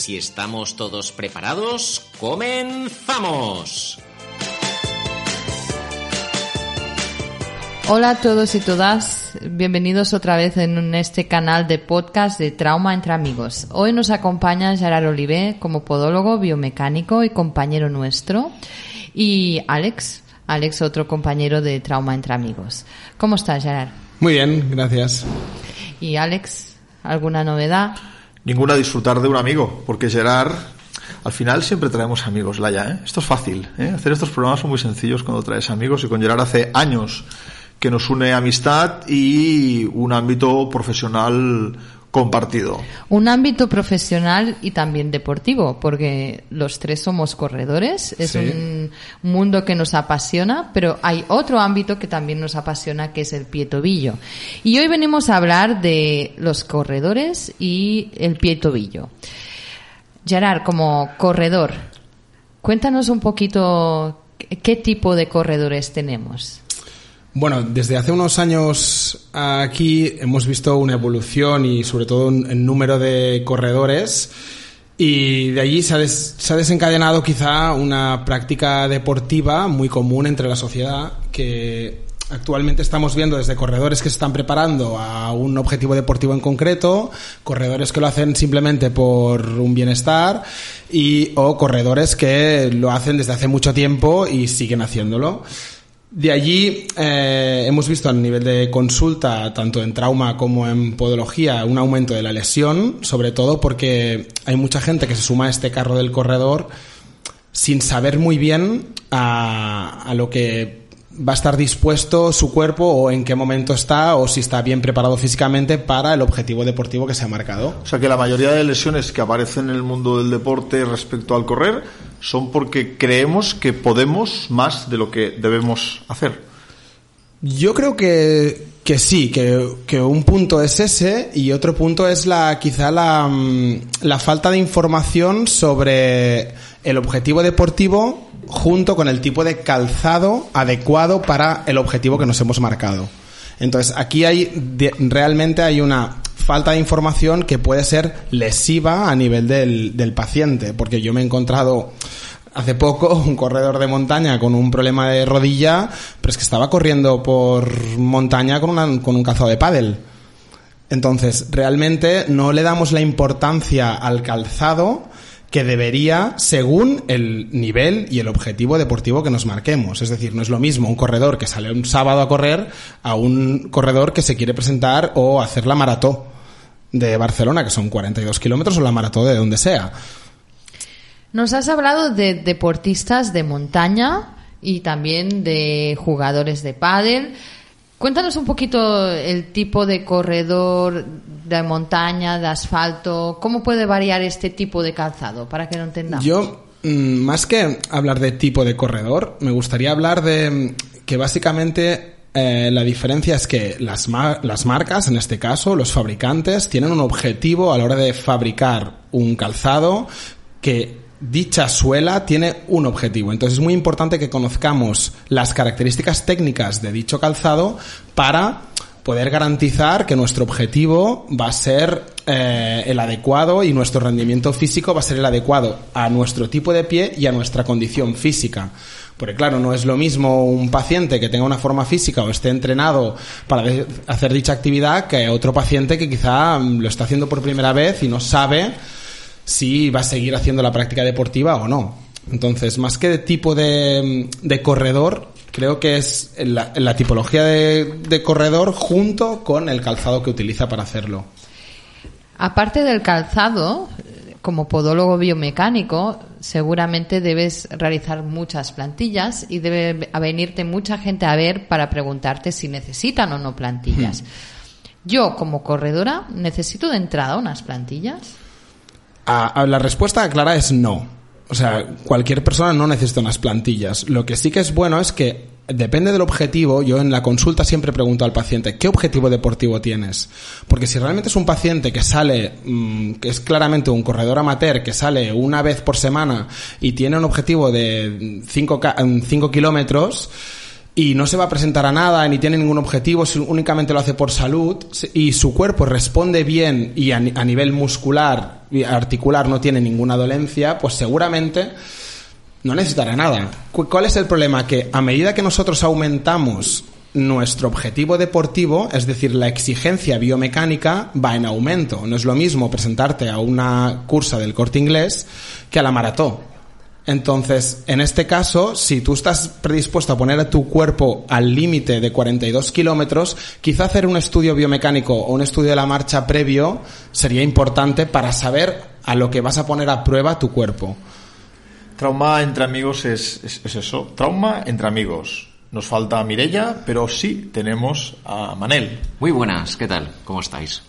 Si estamos todos preparados, comenzamos. Hola a todos y todas, bienvenidos otra vez en este canal de podcast de Trauma entre Amigos. Hoy nos acompaña Gerard Olivé como podólogo, biomecánico y compañero nuestro, y Alex, Alex otro compañero de Trauma entre Amigos. ¿Cómo estás, Gerard? Muy bien, gracias. Y Alex, ¿alguna novedad? Ninguna disfrutar de un amigo, porque Gerard, al final siempre traemos amigos, Laia, ¿eh? Esto es fácil, ¿eh? Hacer estos programas son muy sencillos cuando traes amigos y con Gerard hace años que nos une amistad y un ámbito profesional compartido. Un ámbito profesional y también deportivo, porque los tres somos corredores, es Sí. un mundo que nos apasiona, pero hay otro ámbito que también nos apasiona, que es el pie tobillo. Y hoy venimos a hablar de los corredores y el pie tobillo. Gerard, como corredor, cuéntanos un poquito qué tipo de corredores tenemos. Bueno, desde hace unos años aquí hemos visto una evolución y sobre todo un, número de corredores y de allí se ha, des- se ha desencadenado quizá una práctica deportiva muy común entre la sociedad que actualmente estamos viendo desde corredores que se están preparando a un objetivo deportivo en concreto, corredores que lo hacen simplemente por un bienestar y o corredores que lo hacen desde hace mucho tiempo y siguen haciéndolo. De allí eh, hemos visto a nivel de consulta, tanto en trauma como en podología, un aumento de la lesión, sobre todo porque hay mucha gente que se suma a este carro del corredor sin saber muy bien a, a lo que va a estar dispuesto su cuerpo o en qué momento está o si está bien preparado físicamente para el objetivo deportivo que se ha marcado. O sea que la mayoría de lesiones que aparecen en el mundo del deporte respecto al correr son porque creemos que podemos más de lo que debemos hacer. Yo creo que, que sí, que, que un punto es ese y otro punto es la quizá la, mm, la falta de información sobre el objetivo deportivo junto con el tipo de calzado adecuado para el objetivo que nos hemos marcado. Entonces aquí hay realmente hay una falta de información que puede ser lesiva a nivel del, del paciente, porque yo me he encontrado hace poco un corredor de montaña con un problema de rodilla, pero es que estaba corriendo por montaña con, con un calzado de pádel. Entonces, realmente no le damos la importancia al calzado que debería según el nivel y el objetivo deportivo que nos marquemos. Es decir, no es lo mismo un corredor que sale un sábado a correr a un corredor que se quiere presentar o hacer la marató de Barcelona, que son 42 kilómetros, o la marató de donde sea. Nos has hablado de deportistas de montaña y también de jugadores de pádel. Cuéntanos un poquito el tipo de corredor de montaña, de asfalto, cómo puede variar este tipo de calzado para que lo entendamos. Yo, mm, más que hablar de tipo de corredor, me gustaría hablar de mm, que básicamente eh, la diferencia es que las, ma- las marcas, en este caso, los fabricantes, tienen un objetivo a la hora de fabricar un calzado que dicha suela tiene un objetivo. Entonces es muy importante que conozcamos las características técnicas de dicho calzado para poder garantizar que nuestro objetivo va a ser eh, el adecuado y nuestro rendimiento físico va a ser el adecuado a nuestro tipo de pie y a nuestra condición física. Porque claro, no es lo mismo un paciente que tenga una forma física o esté entrenado para hacer dicha actividad que otro paciente que quizá lo está haciendo por primera vez y no sabe si va a seguir haciendo la práctica deportiva o no. Entonces, más que de tipo de, de corredor, creo que es la, la tipología de, de corredor junto con el calzado que utiliza para hacerlo. Aparte del calzado, como podólogo biomecánico, seguramente debes realizar muchas plantillas y debe venirte mucha gente a ver para preguntarte si necesitan o no plantillas. Yo, como corredora, necesito de entrada unas plantillas. La respuesta clara es no. O sea, cualquier persona no necesita unas plantillas. Lo que sí que es bueno es que depende del objetivo, yo en la consulta siempre pregunto al paciente, ¿qué objetivo deportivo tienes? Porque si realmente es un paciente que sale, mm, que es claramente un corredor amateur, que sale una vez por semana y tiene un objetivo de 5 kilómetros, y no se va a presentar a nada ni tiene ningún objetivo, únicamente lo hace por salud y su cuerpo responde bien y a, nivel muscular y articular no tiene ninguna dolencia, pues seguramente no necesitará nada. ¿Cuál es el problema? Que a medida que nosotros aumentamos nuestro objetivo deportivo, es decir, la exigencia biomecánica, va en aumento. No es lo mismo presentarte a una cursa del corte inglés que a la maratón. Entonces, en este caso, si tú estás predispuesto a poner a tu cuerpo al límite de 42 kilómetros, quizá hacer un estudio biomecánico o un estudio de la marcha previo sería importante para saber a lo que vas a poner a prueba tu cuerpo. Trauma entre amigos es, eso, trauma entre amigos. Nos falta Mirella, pero sí tenemos a Manel. Muy buenas, ¿qué tal? ¿Cómo estáis?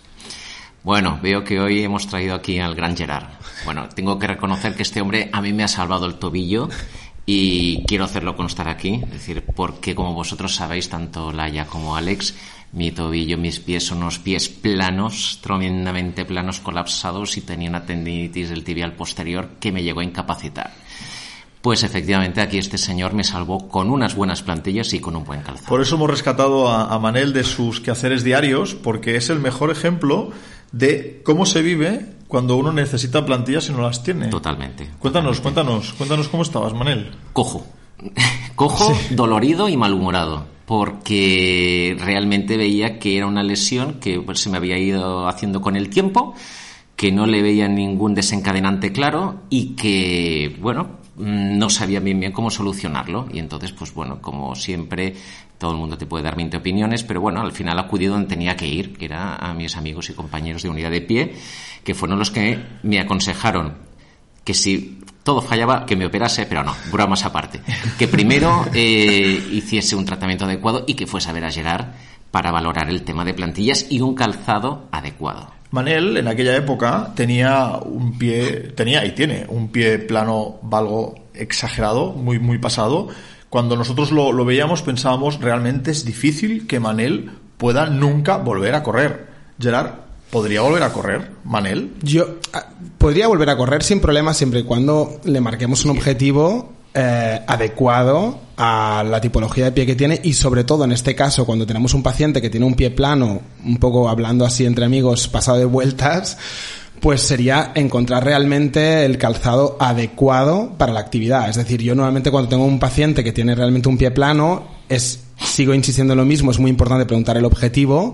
Bueno, veo que hoy hemos traído aquí al gran Gerard. Bueno, tengo que reconocer que este hombre a mí me ha salvado el tobillo y quiero hacerlo constar aquí, es decir, porque como vosotros sabéis, tanto Laia como Alex, mi tobillo, mis pies son unos pies planos, tremendamente planos, colapsados y tenía una tendinitis del tibial posterior que me llegó a incapacitar. Pues efectivamente aquí este señor me salvó con unas buenas plantillas y con un buen calzado. Por eso hemos rescatado a, Manel de sus quehaceres diarios, porque es el mejor ejemplo de cómo se vive cuando uno necesita plantillas y no las tiene. Totalmente. Cuéntanos, cuéntanos, cuéntanos cómo estabas, Manel. Cojo. Cojo, dolorido y malhumorado, porque realmente veía que era una lesión que pues, se me había ido haciendo con el tiempo, que no le veía ningún desencadenante claro y que, bueno, no sabía bien bien cómo solucionarlo. Y entonces pues bueno como siempre todo el mundo te puede dar 20 opiniones pero bueno al final acudí donde tenía que ir que era a mis amigos y compañeros de unidad de pie que fueron los que me aconsejaron que si todo fallaba que me operase pero no bromas aparte. Que primero eh, hiciese un tratamiento adecuado y que fuese a ver a Gerard para valorar el tema de plantillas y un calzado adecuado Manel en aquella época tenía un pie, tenía y tiene un pie plano valgo exagerado, muy, muy pasado. Cuando nosotros lo, lo veíamos pensábamos realmente es difícil que Manel pueda nunca volver a correr. Gerard, ¿podría volver a correr Manel? Yo ah, podría volver a correr sin problema siempre y cuando le marquemos un objetivo eh, adecuado a la tipología de pie que tiene y sobre todo en este caso cuando tenemos un paciente que tiene un pie plano, un poco hablando así entre amigos, pasado de vueltas, pues sería encontrar realmente el calzado adecuado para la actividad. Es decir, yo nuevamente cuando tengo un paciente que tiene realmente un pie plano, es, sigo insistiendo en lo mismo, es muy importante preguntar el objetivo.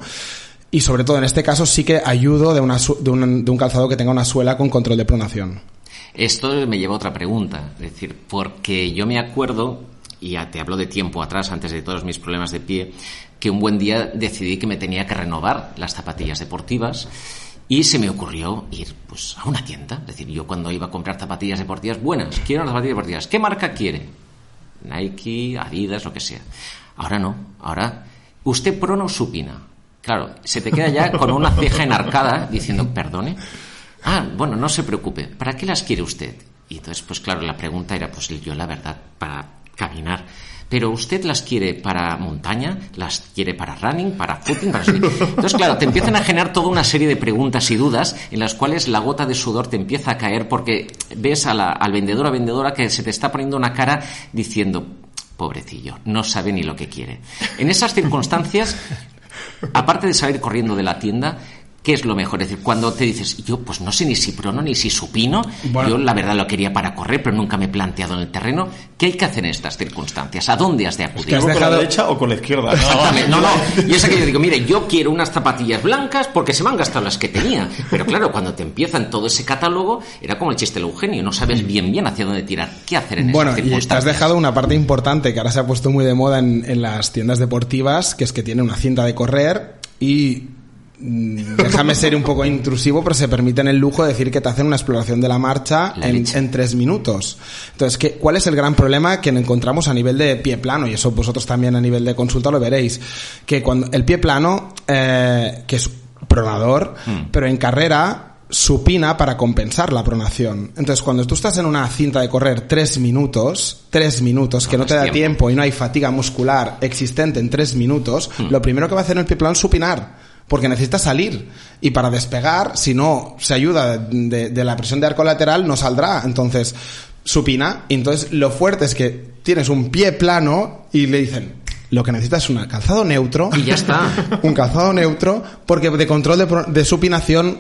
Y sobre todo en este caso sí que ayudo de, una, de, un, de un calzado que tenga una suela con control de pronación. Esto me lleva a otra pregunta, es decir, porque yo me acuerdo, y te hablo de tiempo atrás, antes de todos mis problemas de pie, que un buen día decidí que me tenía que renovar las zapatillas deportivas y se me ocurrió ir pues, a una tienda. Es decir, yo cuando iba a comprar zapatillas deportivas buenas, quiero unas zapatillas deportivas. ¿Qué marca quiere? Nike, Adidas, lo que sea. Ahora no, ahora usted prono supina. Claro, se te queda ya con una ceja enarcada diciendo, perdone, Ah, bueno, no se preocupe. ¿Para qué las quiere usted? Y entonces, pues claro, la pregunta era, pues yo la verdad, para caminar. Pero usted las quiere para montaña, las quiere para running, para footing, para... Entonces, claro, te empiezan a generar toda una serie de preguntas y dudas en las cuales la gota de sudor te empieza a caer porque ves a la, al vendedor o vendedora que se te está poniendo una cara diciendo, pobrecillo, no sabe ni lo que quiere. En esas circunstancias, aparte de salir corriendo de la tienda, ¿qué es lo mejor? Es decir, cuando te dices, yo pues no sé ni si prono ni si supino, yo la verdad lo quería para correr, pero nunca me he planteado en el terreno, ¿qué hay que hacer en estas circunstancias? ¿A dónde has de acudir? ¿Con la derecha o con la izquierda? Exactamente, no, no. Y es que yo digo, mire, yo quiero unas zapatillas blancas porque se me han gastado las que tenía. Pero claro, cuando te empiezan todo ese catálogo, era como el chiste del Eugenio, no sabes bien bien hacia dónde tirar, qué hacer en bueno, esas circunstancias. Bueno, y te has dejado una parte importante que ahora se ha puesto muy de moda en, en las tiendas deportivas, que es que tiene una cinta de correr y Mm, déjame ser un poco intrusivo, pero se permiten el lujo de decir que te hacen una exploración de la marcha en, tres minutos. Entonces, ¿qué, ¿cuál es el gran problema que encontramos a nivel de pie plano? Y eso vosotros también a nivel de consulta lo veréis. Que cuando el pie plano, eh, que es pronador, hmm. pero en carrera supina para compensar la pronación. Entonces, cuando tú estás en una cinta de correr tres minutos, tres minutos, que no, te da tiempo. y no hay fatiga muscular existente en tres minutos, hmm. lo primero que va a hacer el pie plano es supinar. Porque necesita salir. Y para despegar, si no se ayuda de, de la presión de arco lateral, no saldrá. Entonces, supina. Y entonces, lo fuerte es que tienes un pie plano y le dicen, lo que necesitas es un calzado neutro. Y ya está. un calzado neutro, porque de control de, de supinación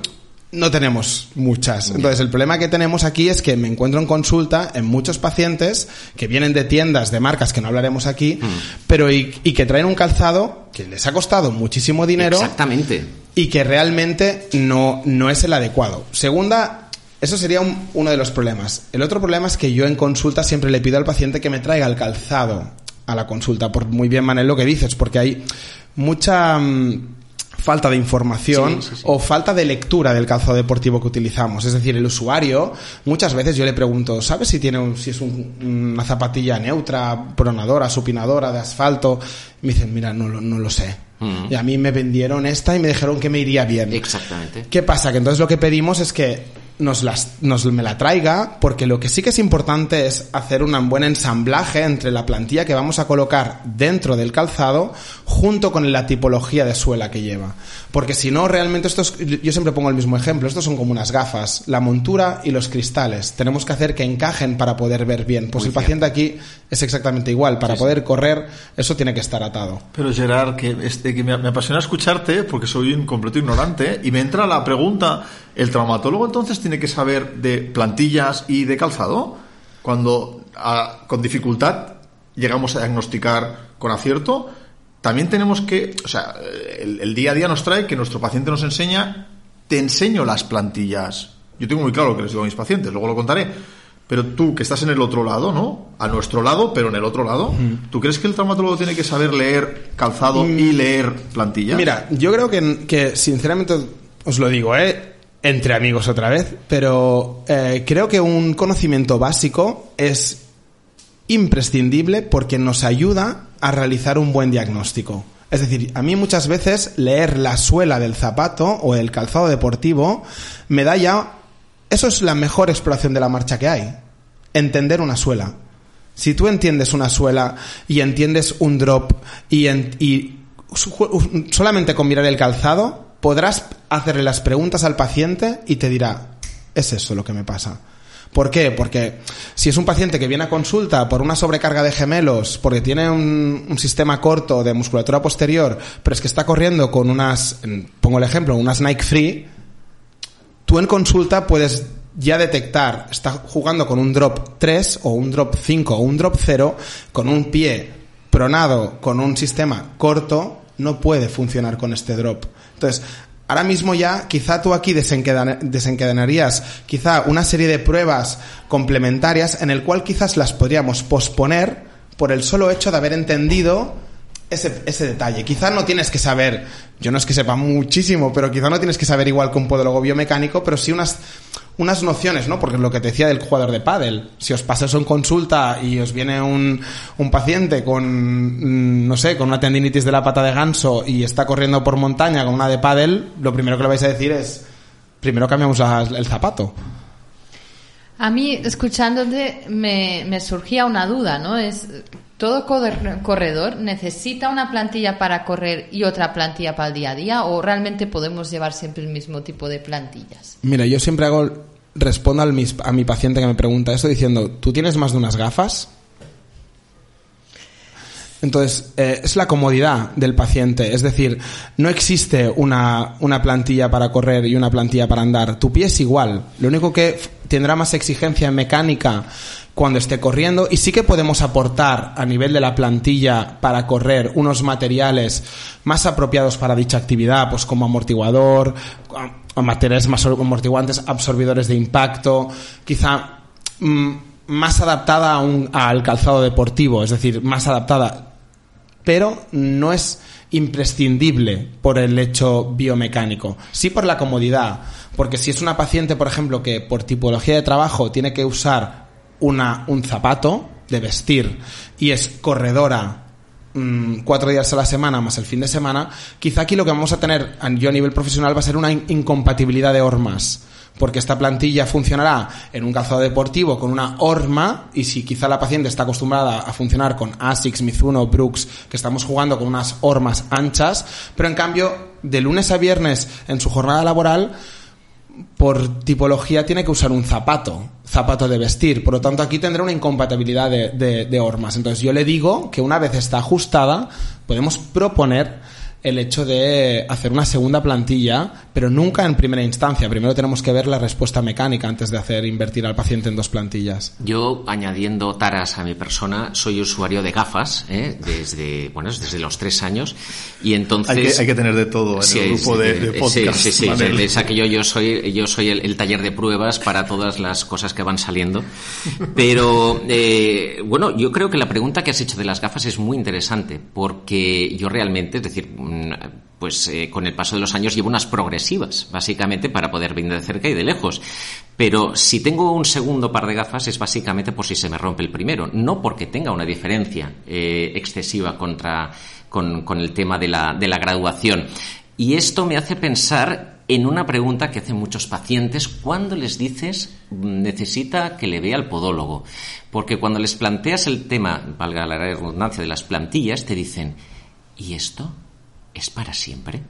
no tenemos muchas. Entonces, el problema que tenemos aquí es que me encuentro en consulta en muchos pacientes que vienen de tiendas de marcas que no hablaremos aquí, mm. pero y, que traen un calzado que les ha costado muchísimo dinero. Exactamente. Y que realmente no, no es el adecuado. Segunda, eso sería uno de los problemas. El otro problema es que yo en consulta siempre le pido al paciente que me traiga el calzado a la consulta, por muy bien Manel lo que dices, porque hay mucha mm, falta de información o falta de lectura del calzado deportivo que utilizamos. Es decir, el usuario, muchas veces yo le pregunto, ¿sabes si tiene si es una zapatilla neutra, pronadora, supinadora, de asfalto? me dicen, mira, no, no lo sé. Y a mí me vendieron esta y me dijeron que me iría bien. Exactamente. ¿Qué pasa? Que entonces lo que pedimos es que nos, las, nos me la traiga, porque lo que sí que es importante es hacer un buen ensamblaje entre la plantilla que vamos a colocar dentro del calzado junto con la tipología de suela que lleva. Porque si no, realmente estos, yo siempre pongo el mismo ejemplo, estos son como unas gafas, la montura y los cristales. Tenemos que hacer que encajen para poder ver bien. Pues el paciente aquí es exactamente igual, para poder correr eso tiene que estar atado. Pero Gerard, que, este, que me, me apasiona escucharte porque soy un completo ignorante y me entra la pregunta, ¿el traumatólogo entonces tiene que saber de plantillas y de calzado? Cuando con dificultad llegamos a diagnosticar con acierto, también tenemos que, o sea, el, día a día nos trae que nuestro paciente nos enseña, te enseño las plantillas. Yo tengo muy claro lo que les digo a mis pacientes, luego lo contaré. Pero tú, que estás en el otro lado, ¿no? A nuestro lado, pero en el otro lado, ¿tú crees que el traumatólogo tiene que saber leer calzado y mm. leer plantilla? Mira, yo creo que, que sinceramente os lo digo, ¿eh? entre amigos otra vez, pero eh, creo que un conocimiento básico es imprescindible porque nos ayuda a realizar un buen diagnóstico. Es decir, a mí muchas veces leer la suela del zapato o el calzado deportivo me da ya... Eso es la mejor exploración de la marcha que hay. Entender una suela. Si tú entiendes una suela y entiendes un drop y, y solamente con mirar el calzado, podrás hacerle las preguntas al paciente y te dirá, es eso lo que me pasa. ¿Por qué? Porque si es un paciente que viene a consulta por una sobrecarga de gemelos, porque tiene un, sistema corto de musculatura posterior, pero es que está corriendo con unas, pongo el ejemplo, unas Nike Free, tú en consulta puedes ya detectar, está jugando con un drop 3 o un drop 5 o un drop 0, con un pie pronado, con un sistema corto, no puede funcionar con este drop. Entonces, ahora mismo ya quizá tú aquí desencadenarías quizá una serie de pruebas complementarias en el cual quizás las podríamos posponer por el solo hecho de haber entendido ese, ese detalle. Quizá no tienes que saber, yo no es que sepa muchísimo, pero quizá no tienes que saber igual que un podólogo biomecánico, pero sí unas unas nociones, ¿no? Porque lo que te decía del jugador de pádel, si os pasa eso en consulta y os viene un, un paciente con, mm, no sé, con una tendinitis de la pata de ganso y está corriendo por montaña con una de pádel, lo primero que le vais a decir es, primero cambiamos el zapato. A mí, escuchándote, me, me surgía una duda, ¿no? Es, ¿Todo corredor necesita una plantilla para correr y otra plantilla para el día a día o realmente podemos llevar siempre el mismo tipo de plantillas? Mira, yo siempre hago respondo al a mi paciente que me pregunta eso diciendo, ¿tú tienes más de unas gafas? Entonces, eh, es la comodidad del paciente. Es decir, no existe una, una, plantilla para correr y una plantilla para andar. Tu pie es igual. Lo único que tendrá más exigencia en mecánica cuando esté corriendo. Y sí que podemos aportar a nivel de la plantilla para correr unos materiales más apropiados para dicha actividad, pues como amortiguador, materiales más amortiguantes, absorbidores de impacto, quizá mm, más adaptada a un, al calzado deportivo, es decir, más adaptada, pero no es imprescindible por el hecho biomecánico, sí por la comodidad, porque si es una paciente, por ejemplo, que por tipología de trabajo tiene que usar una, un zapato de vestir y es corredora mm, cuatro días a la semana más el fin de semana, quizá aquí lo que vamos a tener yo a nivel profesional va a ser una incompatibilidad de hormas. porque esta plantilla funcionará en un calzado deportivo con una horma y si quizá la paciente está acostumbrada a funcionar con Asics, Mizuno, Brooks, que estamos jugando con unas hormas anchas, pero en cambio de lunes a viernes en su jornada laboral por tipología tiene que usar un zapato, zapato de vestir. Por lo tanto, aquí tendrá una incompatibilidad de, de, de hormas. Entonces, yo le digo que una vez está ajustada, podemos proponer el hecho de hacer una segunda plantilla, pero nunca en primera instancia. Primero tenemos que ver la respuesta mecánica antes de hacer invertir al paciente en dos plantillas. Yo, añadiendo taras a mi persona, soy usuario de gafas ¿eh? desde bueno desde los tres años y entonces hay que, hay que tener de todo en sí, el grupo de, de, podcast. Sí, sí, sí. Es aquello yo soy yo soy el, el, taller de pruebas para todas las cosas que van saliendo. Pero eh, bueno, yo creo que la pregunta que has hecho de las gafas es muy interesante porque yo realmente, es decir pues eh, con el paso de los años llevo unas progresivas, básicamente para poder ver de cerca y de lejos. Pero si tengo un segundo par de gafas es básicamente por si se me rompe el primero, no porque tenga una diferencia eh, excesiva contra, con, el tema de la, de la graduación. Y esto me hace pensar en una pregunta que hacen muchos pacientes cuando les dices necesita que le vea al podólogo. Porque cuando les planteas el tema, valga la redundancia, de las plantillas, te dicen, ¿y esto? ¿Es para siempre?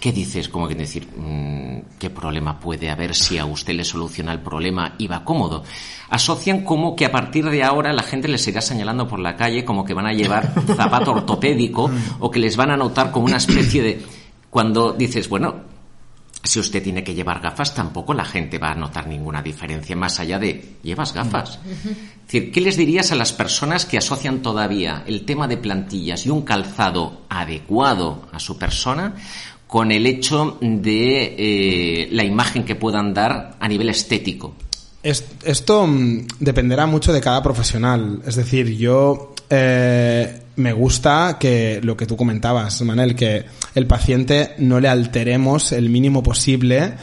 ¿Qué dices? Como que decir, mmm, ¿qué problema puede haber si a usted le soluciona el problema y va cómodo? Asocian como que a partir de ahora la gente les irá señalando por la calle como que van a llevar zapato ortopédico o que les van a notar como una especie de... Cuando dices, bueno, si usted tiene que llevar gafas, tampoco la gente va a notar ninguna diferencia más allá de llevas gafas. Es decir, ¿qué les dirías a las personas que asocian todavía el tema de plantillas y un calzado adecuado a su persona con el hecho de eh, la imagen que puedan dar a nivel estético? Esto mm, dependerá mucho de cada profesional. Es decir, yo eh, me gusta que lo que tú comentabas, Manel, que el paciente no le alteremos el mínimo posible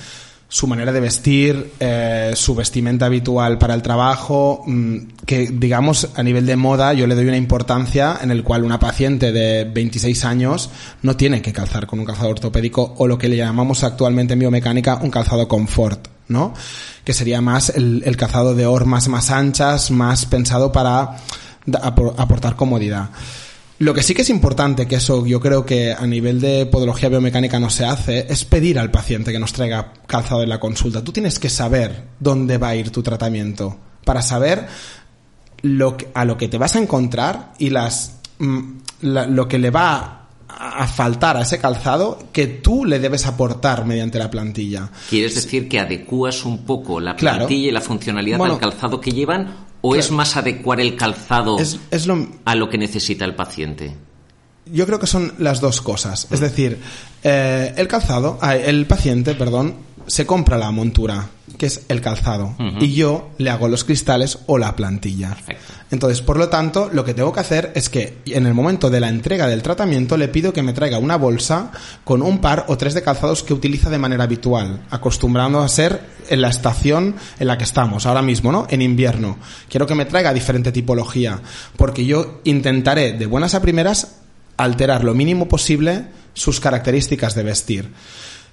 su manera de vestir, eh, su vestimenta habitual para el trabajo, mm, que digamos a nivel de moda yo le doy una importancia en el cual una paciente de 26 años no tiene que calzar con un calzado ortopédico o lo que le llamamos actualmente en biomecánica un calzado confort, ¿no? Que sería más el, el calzado de hormas más anchas, más pensado para aportar comodidad. Lo que sí que es importante, que eso yo creo que a nivel de podología biomecánica no se hace, es pedir al paciente que nos traiga calzado en la consulta. Tú tienes que saber dónde va a ir tu tratamiento para saber lo que, a lo que te vas a encontrar y las mm, la, lo que le va a faltar a ese calzado que tú le debes aportar mediante la plantilla. ¿Quieres decir que adecuas un poco la plantilla claro. y la funcionalidad bueno, al calzado que llevan ¿O claro. es más adecuar el calzado es, es lo... a lo que necesita el paciente? Yo creo que son las dos cosas. Es decir, eh, el calzado, el paciente, perdón, se compra la montura, que es el calzado, uh -huh. y yo le hago los cristales o la plantilla. Perfecto. Entonces, por lo tanto, lo que tengo que hacer es que en el momento de la entrega del tratamiento le pido que me traiga una bolsa con un par o tres de calzados que utiliza de manera habitual, acostumbrando a ser en la estación en la que estamos ahora mismo, ¿no? En invierno. Quiero que me traiga diferente tipología, porque yo intentaré de buenas a primeras alterar lo mínimo posible sus características de vestir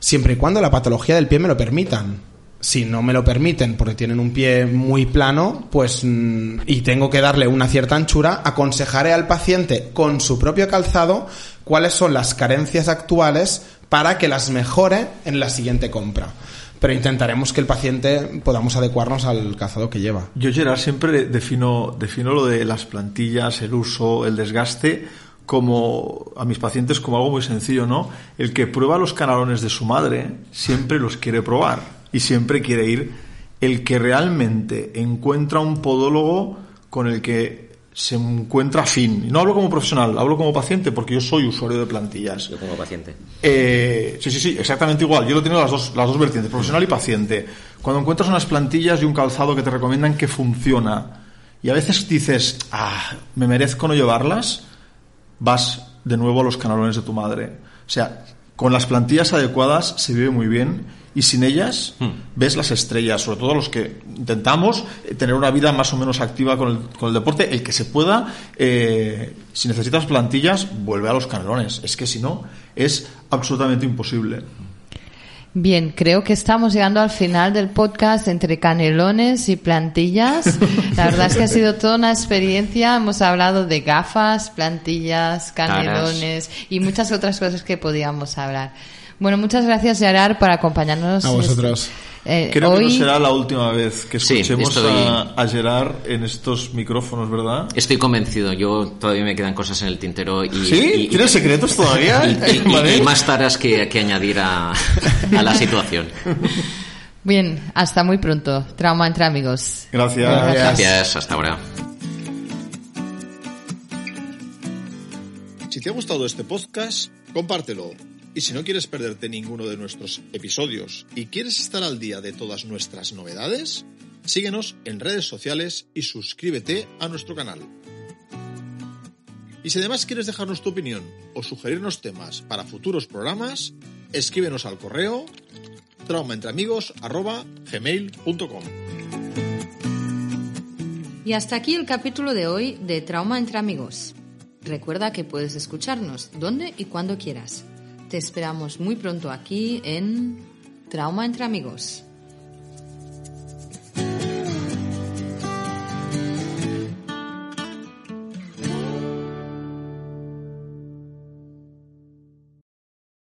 siempre y cuando la patología del pie me lo permitan. Si no me lo permiten porque tienen un pie muy plano, pues mm, y tengo que darle una cierta anchura, aconsejaré al paciente con su propio calzado cuáles son las carencias actuales para que las mejore en la siguiente compra pero intentaremos que el paciente podamos adecuarnos al calzado que lleva. Yo, Gerard, siempre defino, defino lo de las plantillas, el uso, el desgaste como a mis pacientes como algo muy sencillo, ¿no? El que prueba los canalones de su madre siempre los quiere probar y siempre quiere ir el que realmente encuentra un podólogo con el que se encuentra fin. No hablo como profesional, hablo como paciente porque yo soy usuario de plantillas. Yo como paciente. Eh, sí, sí, sí, exactamente igual. Yo lo tengo las dos, las dos vertientes, profesional y paciente. Cuando encuentras unas plantillas y un calzado que te recomiendan que funciona y a veces dices, ah, me merezco no llevarlas, vas de nuevo a los canalones de tu madre. O sea, con las plantillas adecuadas se vive muy bien y sin ellas hmm. ves las estrellas, sobre todo los que intentamos eh, tener una vida más o menos activa con el, con el deporte, el que se pueda, eh, si necesitas plantillas, vuelve a los canalones. Es que si no, es absolutamente imposible. Bien, creo que estamos llegando al final del podcast entre canelones y plantillas. La verdad es que ha sido toda una experiencia. Hemos hablado de gafas, plantillas, canelones y muchas otras cosas que podíamos hablar. Bueno, muchas gracias, Gerard, por acompañarnos. A vosotros. Eh, Creo que hoy... no será la última vez que Sí, escuchemos estoy- a, a Gerard en estos micrófonos, ¿verdad? Estoy convencido, yo todavía me quedan cosas en el tintero y... ¿Sí? y- ¿Tienes secretos todavía? y, y- y- Vale. y más taras que, que añadir a, a la situación. Bien, hasta muy pronto. Trauma entre amigos. Gracias. Gracias, hasta ahora. Si te ha gustado este podcast, compártelo. Y si no quieres perderte ninguno de nuestros episodios y quieres estar al día de todas nuestras novedades, síguenos en redes sociales y suscríbete a nuestro canal. Y si además quieres dejarnos tu opinión o sugerirnos temas para futuros programas, escríbenos al correo traumaentreamigos@gmail.com. Y hasta aquí el capítulo de hoy de Trauma entre amigos. Recuerda que puedes escucharnos donde y cuando quieras. Te esperamos muy pronto aquí en Trauma entre amigos.